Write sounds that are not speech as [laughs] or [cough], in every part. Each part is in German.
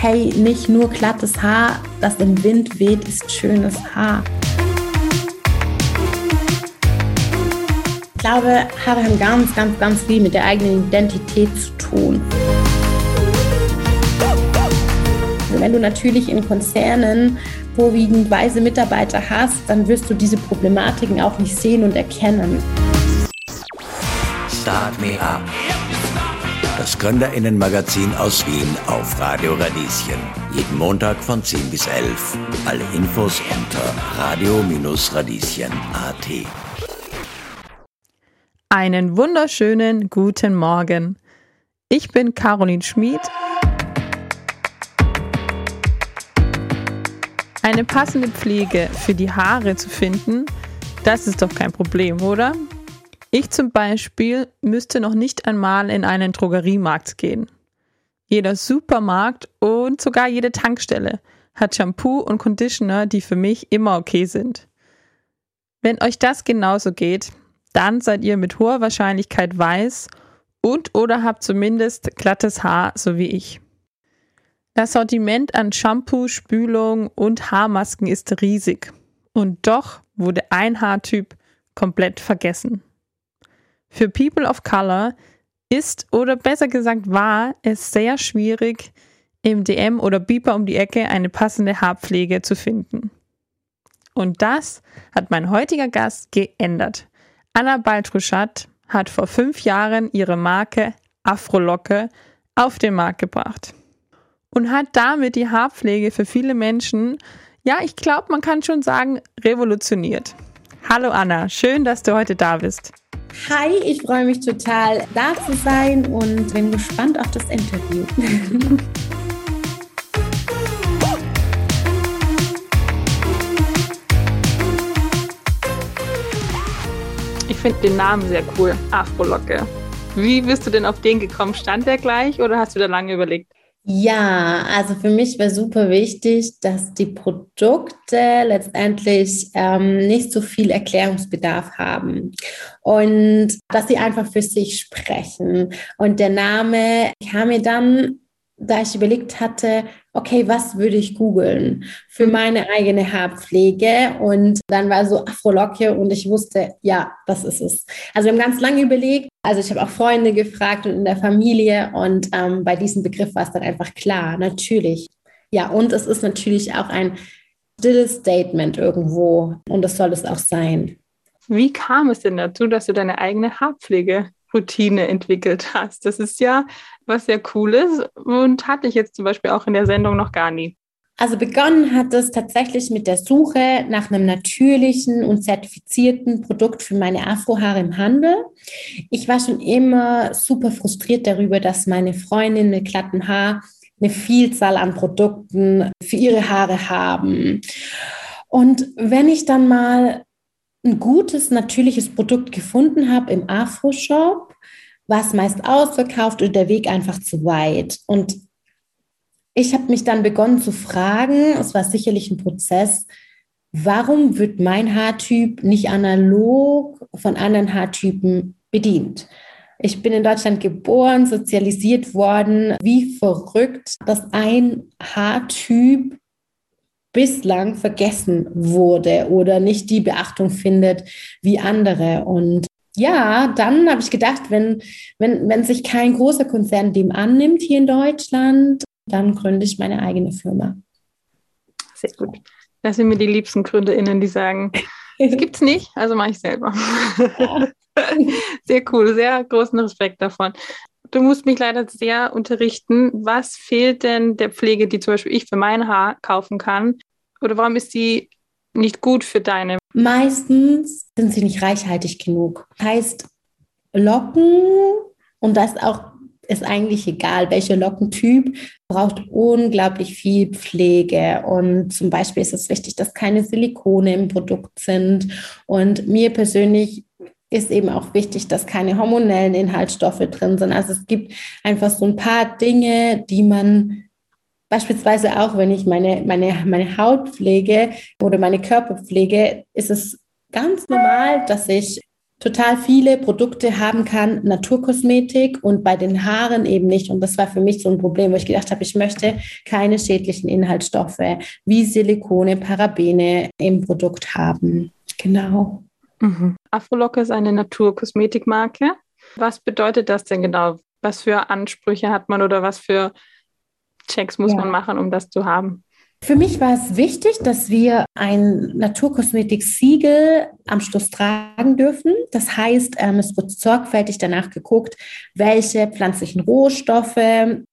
hey, nicht nur glattes Haar, das im Wind weht, ist schönes Haar. Ich glaube, Haare haben ganz, ganz, ganz viel mit der eigenen Identität zu tun. Also wenn du natürlich in Konzernen vorwiegend weise Mitarbeiter hast, dann wirst du diese Problematiken auch nicht sehen und erkennen. Start Me Up das Gründerinnenmagazin aus Wien auf Radio Radieschen. Jeden Montag von 10 bis 11. Alle Infos unter radio-radieschen.at. Einen wunderschönen guten Morgen. Ich bin Caroline Schmid. Eine passende Pflege für die Haare zu finden, das ist doch kein Problem, oder? Ich zum Beispiel müsste noch nicht einmal in einen Drogeriemarkt gehen. Jeder Supermarkt und sogar jede Tankstelle hat Shampoo und Conditioner, die für mich immer okay sind. Wenn euch das genauso geht, dann seid ihr mit hoher Wahrscheinlichkeit weiß und oder habt zumindest glattes Haar, so wie ich. Das Sortiment an Shampoo, Spülung und Haarmasken ist riesig. Und doch wurde ein Haartyp komplett vergessen. Für People of Color ist oder besser gesagt war es sehr schwierig, im DM oder Beeper um die Ecke eine passende Haarpflege zu finden. Und das hat mein heutiger Gast geändert. Anna Baltruschat hat vor fünf Jahren ihre Marke Afrolocke auf den Markt gebracht und hat damit die Haarpflege für viele Menschen, ja, ich glaube, man kann schon sagen, revolutioniert. Hallo Anna, schön, dass du heute da bist. Hi, ich freue mich total, da zu sein und bin gespannt auf das Interview. Ich finde den Namen sehr cool, Afrolocke. Wie bist du denn auf den gekommen? Stand der gleich oder hast du da lange überlegt? Ja, also für mich wäre super wichtig, dass die Produkte letztendlich ähm, nicht so viel Erklärungsbedarf haben und dass sie einfach für sich sprechen. Und der Name kam mir dann da ich überlegt hatte, okay, was würde ich googeln für mhm. meine eigene Haarpflege? Und dann war so Afrolocke und ich wusste, ja, das ist es. Also wir haben ganz lange überlegt. Also ich habe auch Freunde gefragt und in der Familie und ähm, bei diesem Begriff war es dann einfach klar, natürlich. Ja, und es ist natürlich auch ein stilles Statement irgendwo und das soll es auch sein. Wie kam es denn dazu, dass du deine eigene Haarpflege Routine entwickelt hast. Das ist ja was sehr Cooles und hatte ich jetzt zum Beispiel auch in der Sendung noch gar nie. Also begonnen hat es tatsächlich mit der Suche nach einem natürlichen und zertifizierten Produkt für meine Afrohaare im Handel. Ich war schon immer super frustriert darüber, dass meine Freundin mit glatten Haar eine Vielzahl an Produkten für ihre Haare haben. Und wenn ich dann mal ein gutes, natürliches Produkt gefunden habe im Afro-Shop, war es meist ausverkauft und der Weg einfach zu weit. Und ich habe mich dann begonnen zu fragen, es war sicherlich ein Prozess, warum wird mein Haartyp nicht analog von anderen Haartypen bedient? Ich bin in Deutschland geboren, sozialisiert worden. Wie verrückt, dass ein Haartyp bislang vergessen wurde oder nicht die Beachtung findet wie andere. Und ja, dann habe ich gedacht, wenn, wenn, wenn sich kein großer Konzern dem annimmt hier in Deutschland, dann gründe ich meine eigene Firma. Sehr gut. Das sind mir die liebsten GründerInnen, die sagen, [laughs] es gibt es nicht, also mache ich selber. Ja. [laughs] Sehr cool, sehr großen Respekt davon. Du musst mich leider sehr unterrichten. Was fehlt denn der Pflege, die zum Beispiel ich für mein Haar kaufen kann? Oder warum ist die nicht gut für deine? Meistens sind sie nicht reichhaltig genug. Heißt, Locken, und das auch ist eigentlich egal, welcher Lockentyp, braucht unglaublich viel Pflege. Und zum Beispiel ist es wichtig, dass keine Silikone im Produkt sind. Und mir persönlich ist eben auch wichtig, dass keine hormonellen Inhaltsstoffe drin sind. Also es gibt einfach so ein paar Dinge, die man beispielsweise auch, wenn ich meine, meine, meine Haut pflege oder meine Körper pflege, ist es ganz normal, dass ich total viele Produkte haben kann, Naturkosmetik und bei den Haaren eben nicht. Und das war für mich so ein Problem, wo ich gedacht habe, ich möchte keine schädlichen Inhaltsstoffe wie Silikone, Parabene im Produkt haben. Genau. Mhm. Afrolocke ist eine Naturkosmetikmarke. Was bedeutet das denn genau? Was für Ansprüche hat man oder was für Checks muss ja. man machen, um das zu haben? Für mich war es wichtig, dass wir ein Naturkosmetik-Siegel am Schluss tragen dürfen. Das heißt, ähm, es wird sorgfältig danach geguckt, welche pflanzlichen Rohstoffe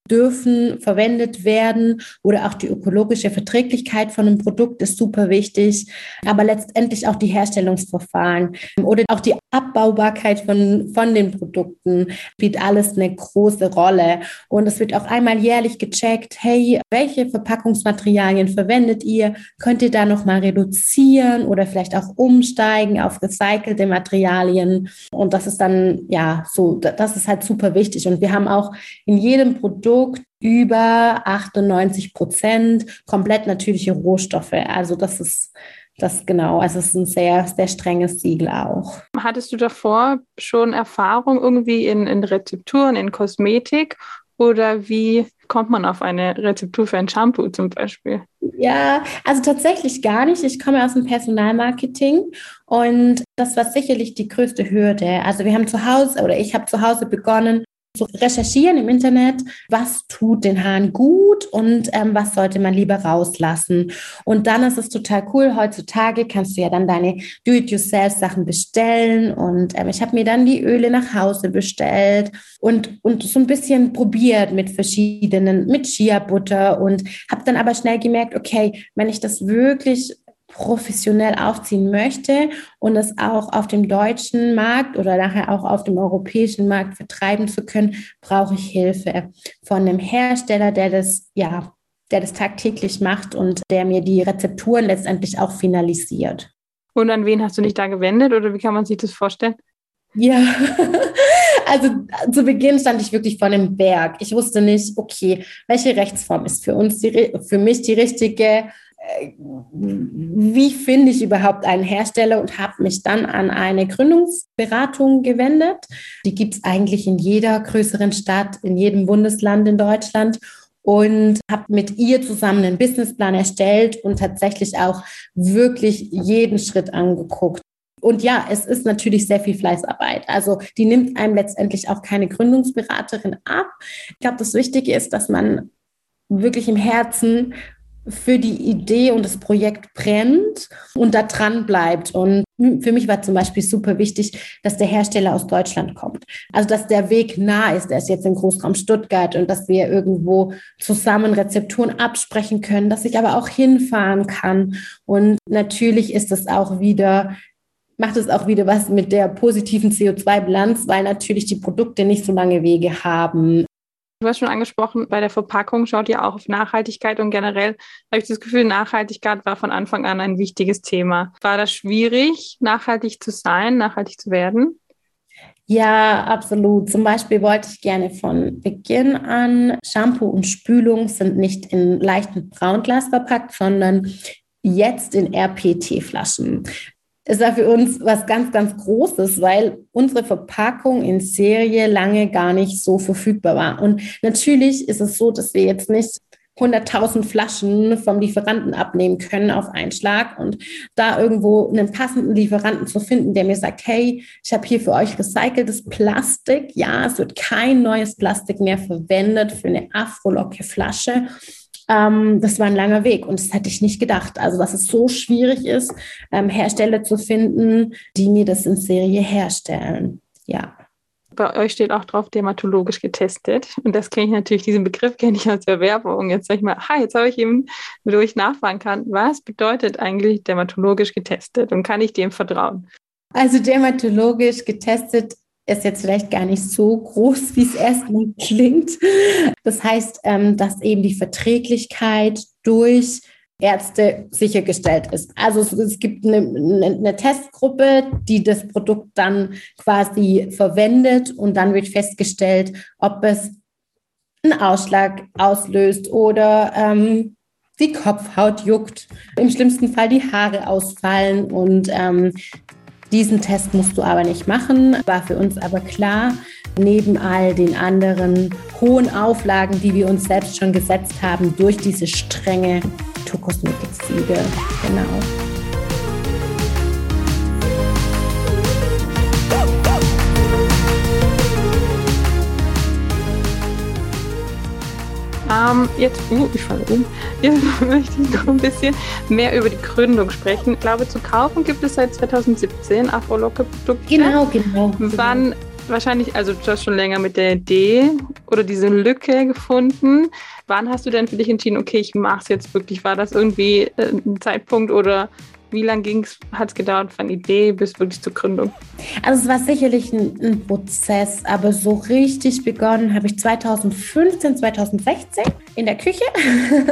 dürfen verwendet werden oder auch die ökologische Verträglichkeit von einem Produkt ist super wichtig, aber letztendlich auch die Herstellungsverfahren oder auch die Abbaubarkeit von, von den Produkten spielt alles eine große Rolle. Und es wird auch einmal jährlich gecheckt, hey, welche Verpackungsmaterialien verwendet ihr? Könnt ihr da nochmal reduzieren oder vielleicht auch umsteigen auf recycelte Materialien? Und das ist dann, ja, so, das ist halt super wichtig. Und wir haben auch in jedem Produkt Produkt über 98 Prozent komplett natürliche Rohstoffe. Also das ist das genau, also es ist ein sehr, sehr strenges Siegel auch. Hattest du davor schon Erfahrung irgendwie in, in Rezepturen, in Kosmetik oder wie kommt man auf eine Rezeptur für ein Shampoo zum Beispiel? Ja, also tatsächlich gar nicht. Ich komme aus dem Personalmarketing und das war sicherlich die größte Hürde. Also wir haben zu Hause oder ich habe zu Hause begonnen, zu recherchieren im Internet, was tut den Haaren gut und ähm, was sollte man lieber rauslassen. Und dann ist es total cool. Heutzutage kannst du ja dann deine Do-it-yourself-Sachen bestellen. Und ähm, ich habe mir dann die Öle nach Hause bestellt und, und so ein bisschen probiert mit verschiedenen, mit Chia-Butter und habe dann aber schnell gemerkt, okay, wenn ich das wirklich professionell aufziehen möchte und es auch auf dem deutschen Markt oder nachher auch auf dem europäischen Markt vertreiben zu können, brauche ich Hilfe von einem Hersteller, der das, ja, der das tagtäglich macht und der mir die Rezepturen letztendlich auch finalisiert. Und an wen hast du dich da gewendet oder wie kann man sich das vorstellen? Ja, [laughs] also zu Beginn stand ich wirklich vor einem Berg. Ich wusste nicht, okay, welche Rechtsform ist für uns die, für mich die richtige? Wie finde ich überhaupt einen Hersteller und habe mich dann an eine Gründungsberatung gewendet. Die gibt es eigentlich in jeder größeren Stadt, in jedem Bundesland in Deutschland und habe mit ihr zusammen einen Businessplan erstellt und tatsächlich auch wirklich jeden Schritt angeguckt. Und ja, es ist natürlich sehr viel Fleißarbeit. Also die nimmt einem letztendlich auch keine Gründungsberaterin ab. Ich glaube, das Wichtige ist, dass man wirklich im Herzen für die Idee und das Projekt brennt und da dran bleibt. Und für mich war zum Beispiel super wichtig, dass der Hersteller aus Deutschland kommt. Also, dass der Weg nah ist. Der ist jetzt im Großraum Stuttgart und dass wir irgendwo zusammen Rezepturen absprechen können, dass ich aber auch hinfahren kann. Und natürlich ist es auch wieder macht es auch wieder was mit der positiven CO2-Bilanz, weil natürlich die Produkte nicht so lange Wege haben. Du hast schon angesprochen, bei der Verpackung schaut ihr auch auf Nachhaltigkeit und generell habe ich das Gefühl, Nachhaltigkeit war von Anfang an ein wichtiges Thema. War das schwierig, nachhaltig zu sein, nachhaltig zu werden? Ja, absolut. Zum Beispiel wollte ich gerne von Beginn an, Shampoo und Spülung sind nicht in leichten Braunglas verpackt, sondern jetzt in RPT-Flaschen ist da für uns was ganz, ganz Großes, weil unsere Verpackung in Serie lange gar nicht so verfügbar war. Und natürlich ist es so, dass wir jetzt nicht 100.000 Flaschen vom Lieferanten abnehmen können auf einen Schlag und da irgendwo einen passenden Lieferanten zu finden, der mir sagt, hey, ich habe hier für euch recyceltes Plastik. Ja, es wird kein neues Plastik mehr verwendet für eine Afrolocke-Flasche. Ähm, das war ein langer Weg und das hätte ich nicht gedacht. Also, dass es so schwierig ist, ähm, Hersteller zu finden, die mir das in Serie herstellen. Ja. Bei euch steht auch drauf dermatologisch getestet. Und das kenne ich natürlich, diesen Begriff kenne ich aus der Werbung. Jetzt sage ich mal, ha, jetzt habe ich eben, wo ich nachfragen kann, was bedeutet eigentlich dermatologisch getestet und kann ich dem vertrauen? Also dermatologisch getestet ist jetzt vielleicht gar nicht so groß, [laughs] wie es erstmal klingt. Das heißt, ähm, dass eben die Verträglichkeit durch Ärzte sichergestellt ist. Also es, gibt eine, eine, Testgruppe, die das Produkt dann quasi verwendet und dann wird festgestellt, ob es einen Ausschlag auslöst oder ähm, die Kopfhaut juckt, im schlimmsten Fall die Haare ausfallen und ähm, Diesen Test musst du aber nicht machen, war für uns aber klar, neben all den anderen hohen Auflagen, die wir uns selbst schon gesetzt haben, durch diese strenge Naturkosmetik-Siegel. Genau. Ähm, jetzt, uh, ich falle um. Jetzt [laughs] möchte ich noch ein bisschen mehr über die Gründung sprechen. Ich glaube, zu kaufen gibt es seit 2017 Afro-Locke-Produkte. Genau, genau. Wann wahrscheinlich, also du hast schon länger mit der Idee oder diese Lücke gefunden. Wann hast du denn für dich entschieden, okay, ich mache es jetzt wirklich? War das irgendwie äh, ein Zeitpunkt oder wie lange hat es gedauert von Idee bis wirklich zur Gründung? Also es war sicherlich ein, ein Prozess, aber so richtig begonnen habe ich 2015, 2016 in der Küche.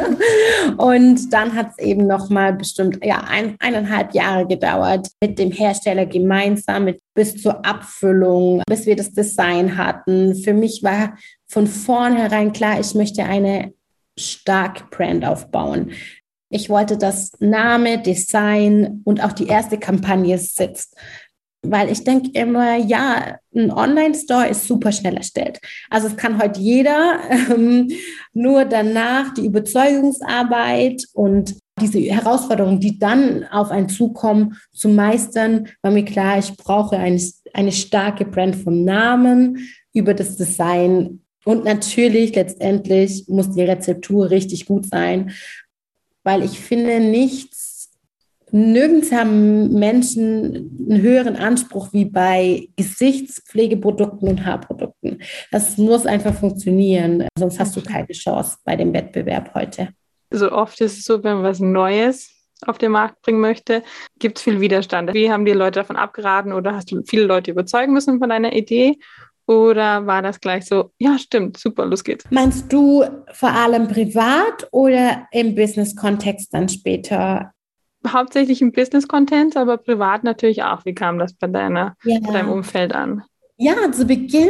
[laughs] und dann hat es eben noch mal bestimmt ja, ein, eineinhalb Jahre gedauert mit dem Hersteller gemeinsam, mit, bis zur Abfüllung, bis wir das Design hatten. Für mich war von vornherein klar, ich möchte eine starke Brand aufbauen. Ich wollte, dass Name, Design und auch die erste Kampagne sitzt. Weil ich denke immer, ja, ein Online-Store ist super schnell erstellt. Also es kann heute jeder, ähm, nur danach die Überzeugungsarbeit und diese Herausforderungen, die dann auf einen zukommen, zu meistern, war mir klar, ich brauche eine, eine starke Brand vom Namen über das Design. Und natürlich, letztendlich muss die Rezeptur richtig gut sein weil ich finde, nichts, nirgends haben Menschen einen höheren Anspruch wie bei Gesichtspflegeprodukten und Haarprodukten. Das muss einfach funktionieren, sonst hast du keine Chance bei dem Wettbewerb heute. So oft ist es so, wenn man was Neues auf den Markt bringen möchte, gibt es viel Widerstand. Wie haben die Leute davon abgeraten oder hast du viele Leute überzeugen müssen von deiner Idee? Oder war das gleich so, ja, stimmt, super, los geht's? Meinst du vor allem privat oder im Business-Kontext dann später? Hauptsächlich im Business-Content, aber privat natürlich auch. Wie kam das bei, deiner, ja. bei deinem Umfeld an? Ja, zu Beginn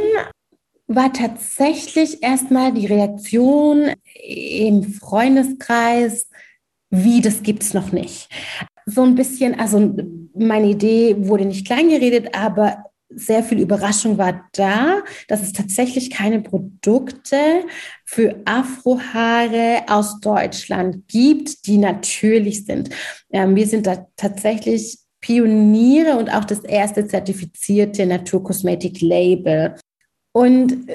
war tatsächlich erstmal die Reaktion im Freundeskreis, wie das gibt's noch nicht. So ein bisschen, also meine Idee wurde nicht kleingeredet, aber sehr viel Überraschung war da, dass es tatsächlich keine Produkte für Afrohaare aus Deutschland gibt, die natürlich sind. Ähm, wir sind da tatsächlich Pioniere und auch das erste zertifizierte Naturkosmetik-Label. Und äh,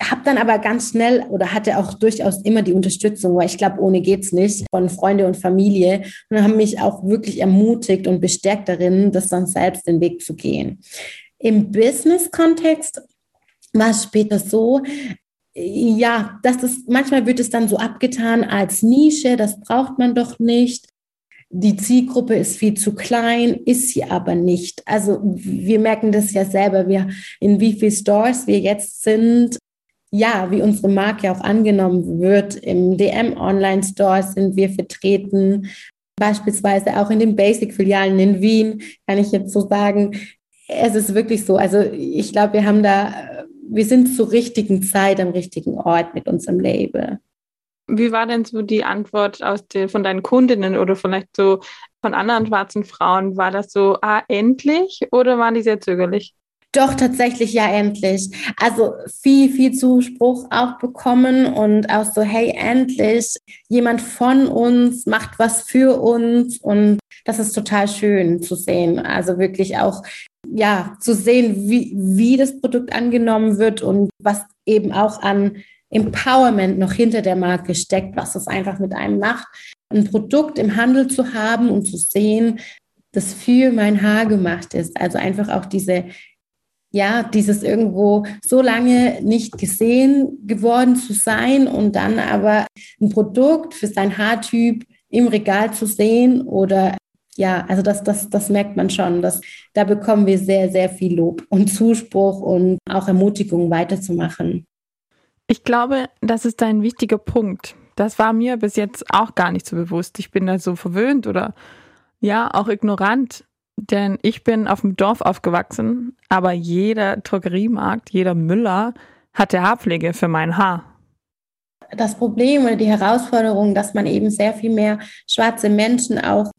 habe dann aber ganz schnell oder hatte auch durchaus immer die Unterstützung, weil ich glaube, ohne geht's nicht, von Freunde und Familie und haben mich auch wirklich ermutigt und bestärkt darin, das dann selbst den Weg zu gehen. Im Business-Kontext war es später so, ja, das manchmal wird es dann so abgetan als Nische, das braucht man doch nicht. Die Zielgruppe ist viel zu klein, ist sie aber nicht. Also wir merken das ja selber, wir, in wie vielen Stores wir jetzt sind, ja, wie unsere Marke auch angenommen wird. Im DM Online Store sind wir vertreten, beispielsweise auch in den Basic-Filialen in Wien, kann ich jetzt so sagen, es ist wirklich so. Also ich glaube, wir haben da, wir sind zur richtigen Zeit am richtigen Ort mit unserem Label. Wie war denn so die Antwort aus den, von deinen Kundinnen oder vielleicht so von anderen schwarzen Frauen? War das so, ah, endlich oder waren die sehr zögerlich? Doch, tatsächlich ja endlich. Also viel, viel Zuspruch auch bekommen und auch so, hey, endlich, jemand von uns macht was für uns und das ist total schön zu sehen. Also wirklich auch ja, zu sehen, wie, wie das Produkt angenommen wird und was eben auch an Empowerment noch hinter der Marke steckt, was es einfach mit einem macht, ein Produkt im Handel zu haben und zu sehen, das für mein Haar gemacht ist. Also einfach auch diese, ja, dieses irgendwo so lange nicht gesehen geworden zu sein und dann aber ein Produkt für sein Haartyp im Regal zu sehen oder ja, also das, das, das merkt man schon. Dass, da bekommen wir sehr, sehr viel Lob und Zuspruch und auch Ermutigung weiterzumachen. Ich glaube, das ist ein wichtiger Punkt. Das war mir bis jetzt auch gar nicht so bewusst. Ich bin da so verwöhnt oder ja, auch ignorant, denn ich bin auf dem Dorf aufgewachsen, aber jeder Drogeriemarkt, jeder Müller hatte Haarpflege für mein Haar. Das Problem oder die Herausforderung, dass man eben sehr viel mehr schwarze Menschen auch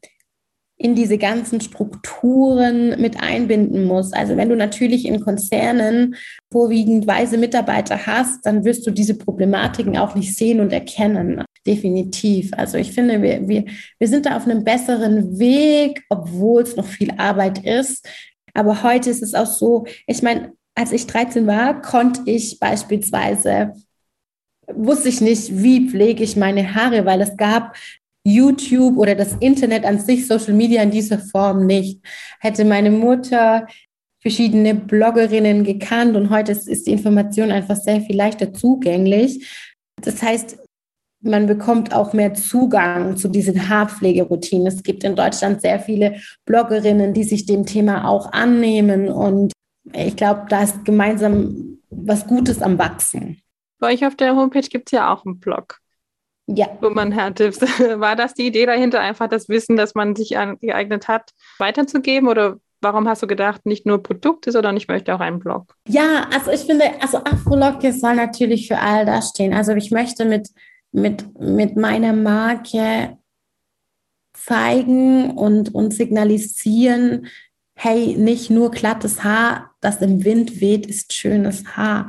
in diese ganzen Strukturen mit einbinden muss. Also wenn du natürlich in Konzernen vorwiegend weise Mitarbeiter hast, dann wirst du diese Problematiken auch nicht sehen und erkennen. Definitiv. Also ich finde, wir, wir, wir sind da auf einem besseren Weg, obwohl es noch viel Arbeit ist. Aber heute ist es auch so, ich meine, als ich 13 war, konnte ich beispielsweise wusste ich nicht, wie pflege ich meine Haare, weil es gab YouTube oder das Internet an sich, Social Media in dieser Form nicht. Hätte meine Mutter verschiedene Bloggerinnen gekannt und heute ist, die Information einfach sehr viel leichter zugänglich. Das heißt, man bekommt auch mehr Zugang zu diesen Haarpflegeroutinen. Es gibt in Deutschland sehr viele Bloggerinnen, die sich dem Thema auch annehmen und ich glaube, da ist gemeinsam was Gutes am Wachsen. Bei euch auf der Homepage gibt es ja auch einen Blog. Ja. Wo man Tipps. [laughs] War das die Idee dahinter, einfach das Wissen, das man sich angeeignet hat, weiterzugeben? Oder warum hast du gedacht, nicht nur Produkte, sondern ich möchte auch einen Blog? Ja, also ich finde, also Afrolocke soll natürlich für all das stehen. Also ich möchte mit, mit, mit meiner Marke zeigen und, und signalisieren, hey, nicht nur glattes Haar, das im Wind weht, ist schönes Haar.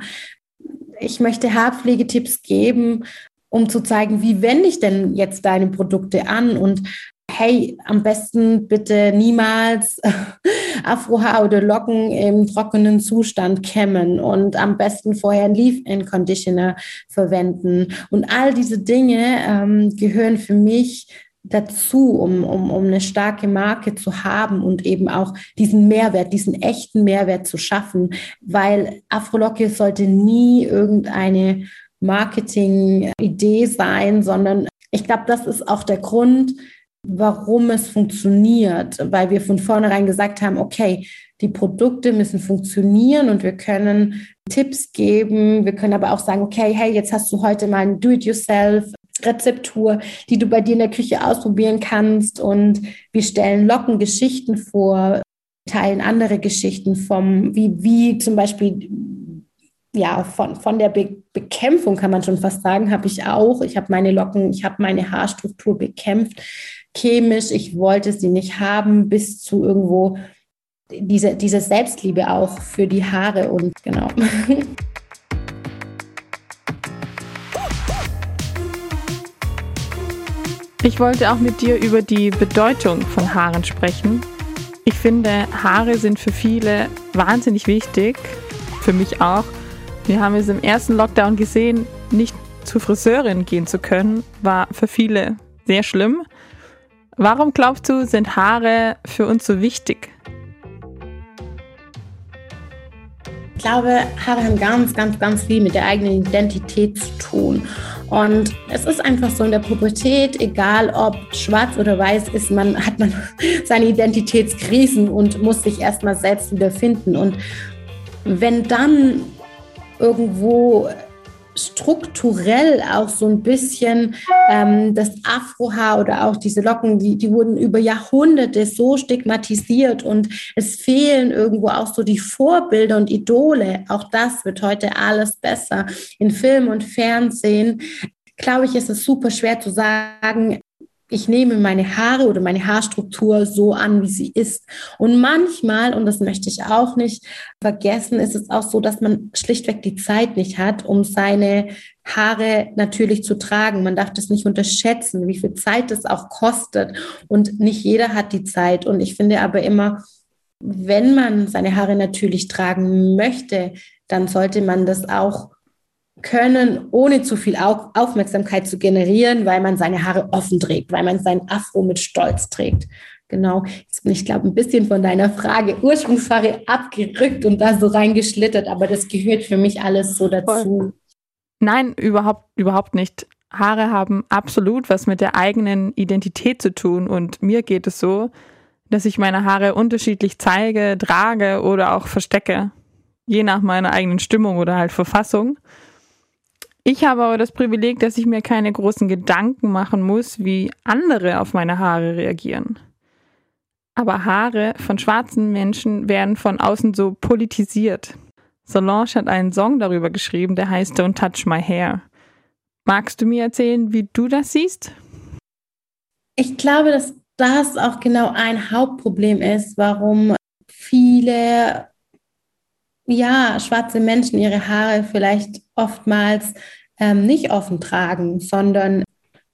Ich möchte Haarpflegetipps geben, um zu zeigen, wie wende ich denn jetzt deine Produkte an und hey, am besten bitte niemals [laughs] Afrohaar oder Locken im trockenen Zustand kämmen und am besten vorher einen Leave-In-Conditioner verwenden. Und all diese Dinge ähm, gehören für mich dazu, um, um, um eine starke Marke zu haben und eben auch diesen Mehrwert, diesen echten Mehrwert zu schaffen, weil Afrolocke sollte nie irgendeine Marketing-Idee sein, sondern ich glaube, das ist auch der Grund, warum es funktioniert, weil wir von vornherein gesagt haben, okay, die Produkte müssen funktionieren und wir können Tipps geben. Wir können aber auch sagen, okay, hey, jetzt hast du heute mal ein Do-it-yourself Rezeptur, die du bei dir in der Küche ausprobieren kannst. Und wir stellen Lockengeschichten vor, teilen andere Geschichten vom, wie, wie zum Beispiel ja, von, von der Be Bekämpfung kann man schon fast sagen, habe ich auch. Ich habe meine Locken, ich habe meine Haarstruktur bekämpft, chemisch. Ich wollte sie nicht haben, bis zu irgendwo diese, diese Selbstliebe auch für die Haare und genau. [laughs] Ich wollte auch mit dir über die Bedeutung von Haaren sprechen. Ich finde, Haare sind für viele wahnsinnig wichtig, für mich auch. Wir haben es im ersten Lockdown gesehen, nicht zur Friseurin gehen zu können, war für viele sehr schlimm. Warum glaubst du, sind Haare für uns so wichtig? Ich glaube, Haare haben ganz, ganz, ganz viel mit der eigenen Identität zu tun. Und es ist einfach so in der Pubertät, egal ob schwarz oder weiß ist, man hat man [laughs] seine Identitätskrisen und muss sich erstmal selbst wiederfinden. Und wenn dann irgendwo strukturell auch so ein bisschen ähm, das Afrohaar oder auch diese Locken, die, die wurden über Jahrhunderte so stigmatisiert und es fehlen irgendwo auch so die Vorbilder und Idole. Auch das wird heute alles besser. In Film und Fernsehen, glaube ich, ist es super schwer zu sagen, ich nehme meine Haare oder meine Haarstruktur so an, wie sie ist. Und manchmal, und das möchte ich auch nicht vergessen, ist es auch so, dass man schlichtweg die Zeit nicht hat, um seine Haare natürlich zu tragen. Man darf das nicht unterschätzen, wie viel Zeit das auch kostet. Und nicht jeder hat die Zeit. Und ich finde aber immer, wenn man seine Haare natürlich tragen möchte, dann sollte man das auch können, ohne zu viel Aufmerksamkeit zu generieren, weil man seine Haare offen trägt, weil man sein Afro mit Stolz trägt. Genau, jetzt bin ich, glaube ein bisschen von deiner Frage Ursprungsfrage abgerückt und da so reingeschlittert, aber das gehört für mich alles so dazu. Nein, überhaupt, überhaupt nicht. Haare haben absolut was mit der eigenen Identität zu tun und mir geht es so, dass ich meine Haare unterschiedlich zeige, trage oder auch verstecke, je nach meiner eigenen Stimmung oder halt Verfassung. Ich habe aber das Privileg, dass ich mir keine großen Gedanken machen muss, wie andere auf meine Haare reagieren. Aber Haare von schwarzen Menschen werden von außen so politisiert. Solange hat einen Song darüber geschrieben, der heißt Don't Touch My Hair. Magst du mir erzählen, wie du das siehst? Ich glaube, dass das auch genau ein Hauptproblem ist, warum viele ja, schwarze Menschen ihre Haare vielleicht oftmals ähm, nicht offen tragen, sondern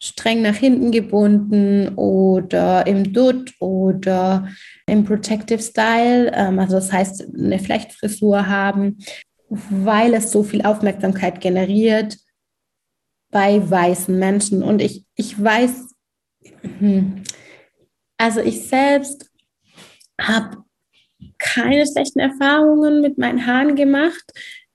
streng nach hinten gebunden oder im Dutt oder im Protective Style, ähm, also das heißt eine Flechtfrisur haben, weil es so viel Aufmerksamkeit generiert bei weißen Menschen. Und ich, ich weiß, hm, also ich selbst habe keine schlechten Erfahrungen mit meinen Haaren gemacht.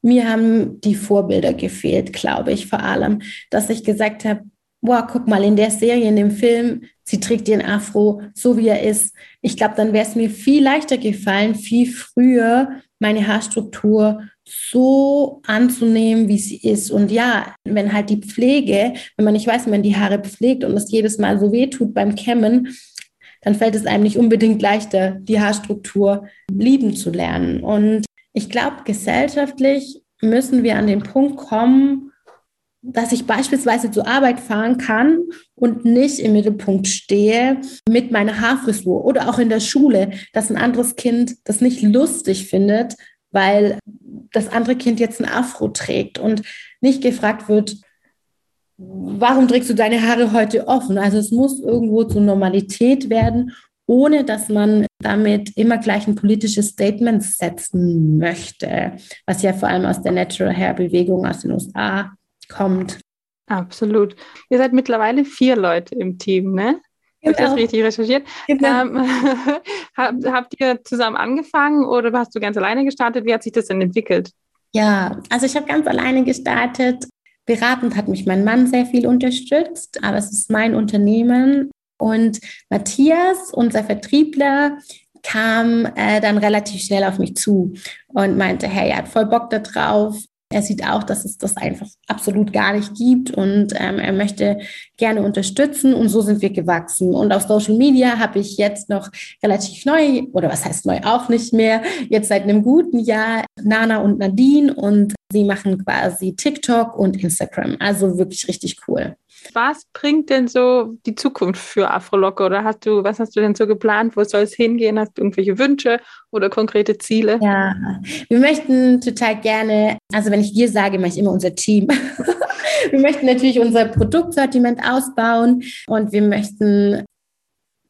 Mir haben die Vorbilder gefehlt, glaube ich, vor allem, dass ich gesagt habe, wow, guck mal, in der Serie, in dem Film, sie trägt ihren Afro so, wie er ist. Ich glaube, dann wäre es mir viel leichter gefallen, viel früher meine Haarstruktur so anzunehmen, wie sie ist. Und ja, wenn halt die Pflege, wenn man nicht weiß, wie man die Haare pflegt und es jedes Mal so weh tut beim Kämmen, dann fällt es einem nicht unbedingt leichter, die Haarstruktur lieben zu lernen. Und ich glaube, gesellschaftlich müssen wir an den Punkt kommen, dass ich beispielsweise zur Arbeit fahren kann und nicht im Mittelpunkt stehe mit meiner Haarfrisur oder auch in der Schule, dass ein anderes Kind das nicht lustig findet, weil das andere Kind jetzt ein Afro trägt und nicht gefragt wird, warum trägst du deine Haare heute offen? Also es muss irgendwo zur Normalität werden, ohne dass man damit immer gleich ein politisches Statement setzen möchte, was ja vor allem aus der Natural Hair Bewegung aus den USA kommt. Absolut. Ihr seid mittlerweile vier Leute im Team, ne? Genau. Habe ich das richtig recherchiert? Genau. Ähm, [laughs] habt, habt ihr zusammen angefangen oder hast du ganz alleine gestartet? Wie hat sich das denn entwickelt? Ja, also ich habe ganz alleine gestartet. Beratend hat mich mein Mann sehr viel unterstützt, aber es ist mein Unternehmen. Und Matthias, unser Vertriebler, kam äh, dann relativ schnell auf mich zu und meinte, hey, er hat voll Bock da drauf. Er sieht auch, dass es das einfach absolut gar nicht gibt und ähm, er möchte gerne unterstützen und so sind wir gewachsen. Und auf Social Media habe ich jetzt noch relativ neu, oder was heißt neu auch nicht mehr, jetzt seit einem guten Jahr Nana und Nadine und sie machen quasi TikTok und Instagram. Also wirklich richtig cool. Was bringt denn so die Zukunft für Afrolocke oder hast du, was hast du denn so geplant? Wo soll es hingehen? Hast du irgendwelche Wünsche oder konkrete Ziele? Ja, wir möchten total gerne, also wenn ich wir sage, mache ich immer unser Team. [laughs] wir möchten natürlich unser Produktsortiment ausbauen und wir möchten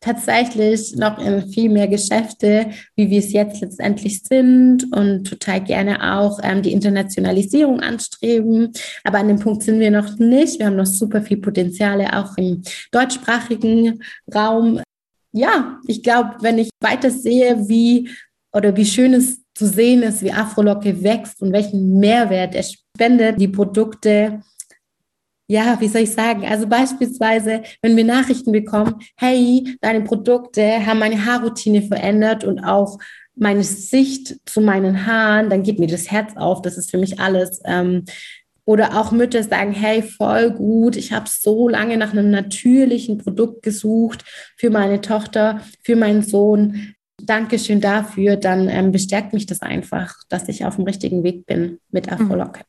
tatsächlich noch in viel mehr Geschäfte, wie wir es jetzt letztendlich sind und total gerne auch ähm, die Internationalisierung anstreben. Aber an dem Punkt sind wir noch nicht. Wir haben noch super viel Potenziale auch im deutschsprachigen Raum. Ja, ich glaube, wenn ich weiter sehe, wie oder wie schön es zu sehen ist, wie Afrolocke wächst und welchen Mehrwert er spendet, die Produkte ja, wie soll ich sagen? Also beispielsweise, wenn wir Nachrichten bekommen, hey, deine Produkte haben meine Haarroutine verändert und auch meine Sicht zu meinen Haaren, dann geht mir das Herz auf. Das ist für mich alles. Ähm, oder auch Mütter sagen, hey, voll gut, ich habe so lange nach einem natürlichen Produkt gesucht für meine Tochter, für meinen Sohn. Dankeschön dafür. Dann ähm, bestärkt mich das einfach, dass ich auf dem richtigen Weg bin mit mhm. Afrolocke.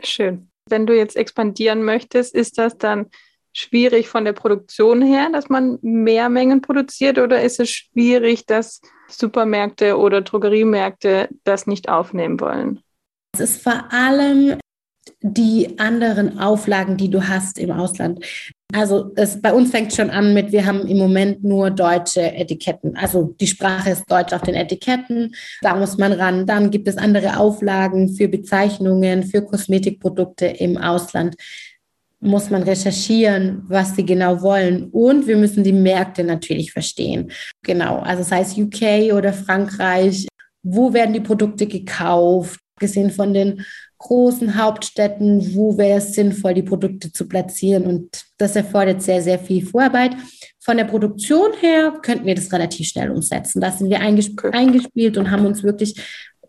Schön. Wenn du jetzt expandieren möchtest, ist das dann schwierig von der Produktion her, dass man mehr Mengen produziert oder ist es schwierig, dass Supermärkte oder Drogeriemärkte das nicht aufnehmen wollen? Es ist vor allem die anderen Auflagen, die du hast im Ausland. Also es, bei uns fängt schon an mit, wir haben im Moment nur deutsche Etiketten. Also die Sprache ist Deutsch auf den Etiketten. Da muss man ran. Dann gibt es andere Auflagen für Bezeichnungen, für Kosmetikprodukte im Ausland. Muss man recherchieren, was sie genau wollen. Und wir müssen die Märkte natürlich verstehen. Genau. Also sei es UK oder Frankreich. Wo werden die Produkte gekauft? Gesehen von den großen Hauptstädten, wo wäre es sinnvoll, die Produkte zu platzieren. Und das erfordert sehr, sehr viel Vorarbeit. Von der Produktion her könnten wir das relativ schnell umsetzen. Da sind wir eingesp eingespielt und haben uns wirklich,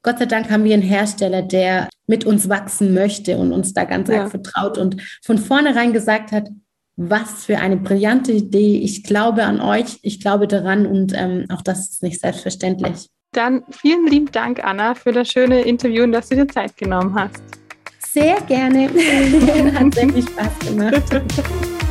Gott sei Dank haben wir einen Hersteller, der mit uns wachsen möchte und uns da ganz ja. vertraut und von vornherein gesagt hat, was für eine brillante Idee. Ich glaube an euch, ich glaube daran und ähm, auch das ist nicht selbstverständlich. Dann vielen lieben Dank, Anna, für das schöne Interview und dass du dir Zeit genommen hast. Sehr gerne. [laughs] Hat sehr viel Spaß gemacht. [laughs]